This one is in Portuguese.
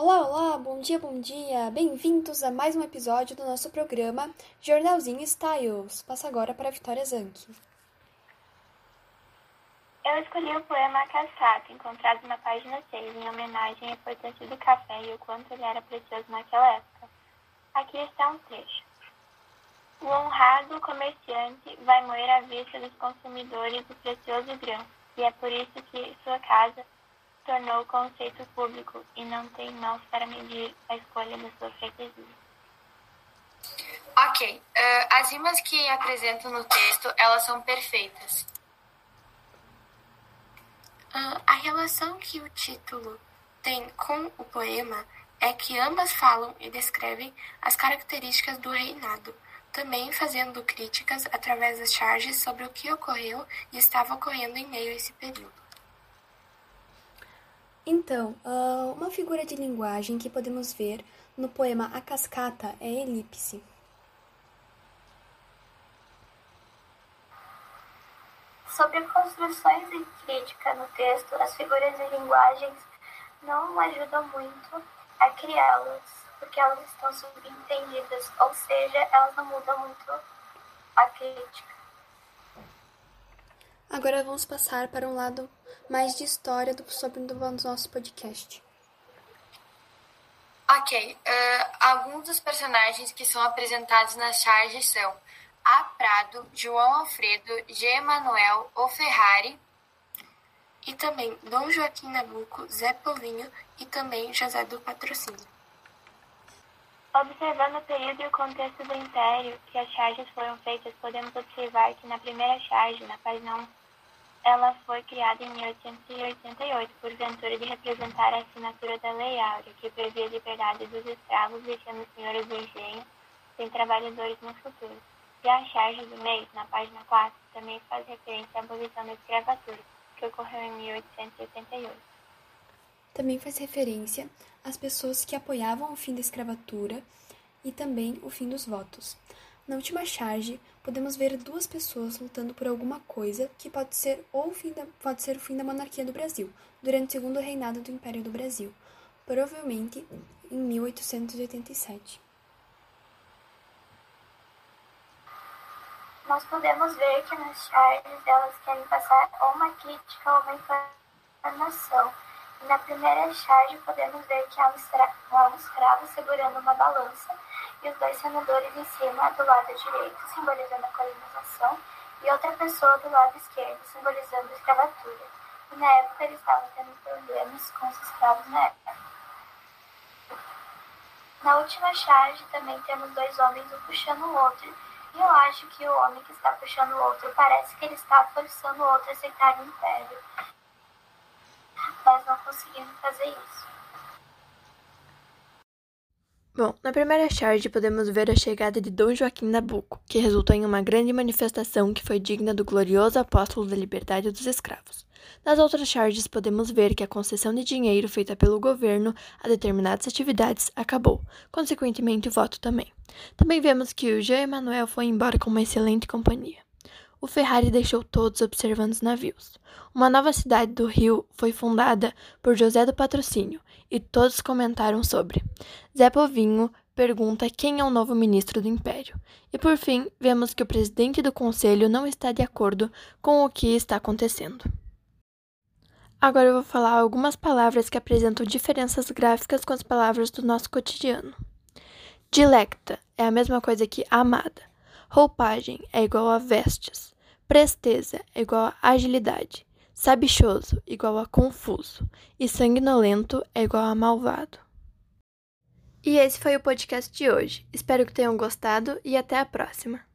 Olá, olá, bom dia, bom dia! Bem-vindos a mais um episódio do nosso programa Jornalzinho Styles. Passa agora para a Vitória Zanck. Eu escolhi o poema Cascata, encontrado na página 6, em homenagem à importância do café e o quanto ele era precioso naquela época. Aqui está um trecho. O honrado comerciante vai moer à vista dos consumidores o precioso grão, e é por isso que sua casa tornou conceito público e não tem mãos para medir a escolha da sua freguesia. Ok, uh, as rimas que apresento no texto, elas são perfeitas. Uh, a relação que o título tem com o poema é que ambas falam e descrevem as características do reinado, também fazendo críticas através das charges sobre o que ocorreu e estava ocorrendo em meio a esse período. Então, uh, uma figura de linguagem que podemos ver no poema A Cascata é elipse. Sobre construções e crítica no texto, as figuras de linguagens não ajudam muito a criá-las, porque elas estão subentendidas, ou seja, elas não mudam muito a crítica. Agora vamos passar para um lado mais de história do, sobre o nosso podcast. Ok, uh, alguns dos personagens que são apresentados nas charges são A. Prado, João Alfredo, G. Manuel, O Ferrari. E também Dom Joaquim Nabuco, Zé Povinho e também José do Patrocínio. Observando o período e o contexto do Império que as charges foram feitas, podemos observar que na primeira charge, na página 1, ela foi criada em 1888 por ventura de representar a assinatura da Lei Áurea, que previa a liberdade dos escravos, deixando os senhores do engenho sem trabalhadores no futuro. E a charge do mês, na página 4, também faz referência à abolição da escravatura, que ocorreu em 1888. Também faz referência às pessoas que apoiavam o fim da escravatura e também o fim dos votos. Na última charge, podemos ver duas pessoas lutando por alguma coisa que pode ser ou o fim da, pode ser o fim da monarquia do Brasil, durante o segundo reinado do Império do Brasil, provavelmente em 1887. Nós podemos ver que nas charges elas querem passar ou uma crítica ou uma informação. Na primeira charge podemos ver que há um escravo segurando uma balança e os dois senadores em cima do lado direito, simbolizando a colonização, e outra pessoa do lado esquerdo, simbolizando a escravatura. E na época eles estavam tendo problemas com os escravos na época. Na última charge também temos dois homens um puxando o outro, e eu acho que o homem que está puxando o outro parece que ele está forçando o outro a aceitar o império, conseguindo fazer isso. Bom, na primeira charge podemos ver a chegada de Dom Joaquim Nabuco, que resultou em uma grande manifestação que foi digna do glorioso apóstolo da liberdade dos escravos. Nas outras charges podemos ver que a concessão de dinheiro feita pelo governo a determinadas atividades acabou, consequentemente o voto também. Também vemos que o Jean Emanuel foi embora com uma excelente companhia. O Ferrari deixou todos observando os navios. Uma nova cidade do Rio foi fundada por José do Patrocínio, e todos comentaram sobre. Zé Povinho pergunta quem é o novo ministro do Império. E por fim, vemos que o presidente do conselho não está de acordo com o que está acontecendo. Agora eu vou falar algumas palavras que apresentam diferenças gráficas com as palavras do nosso cotidiano. Dilecta é a mesma coisa que amada. Roupagem é igual a vestes. Presteza é igual a agilidade. Sabichoso igual a confuso e sanguinolento é igual a malvado. E esse foi o podcast de hoje. Espero que tenham gostado e até a próxima.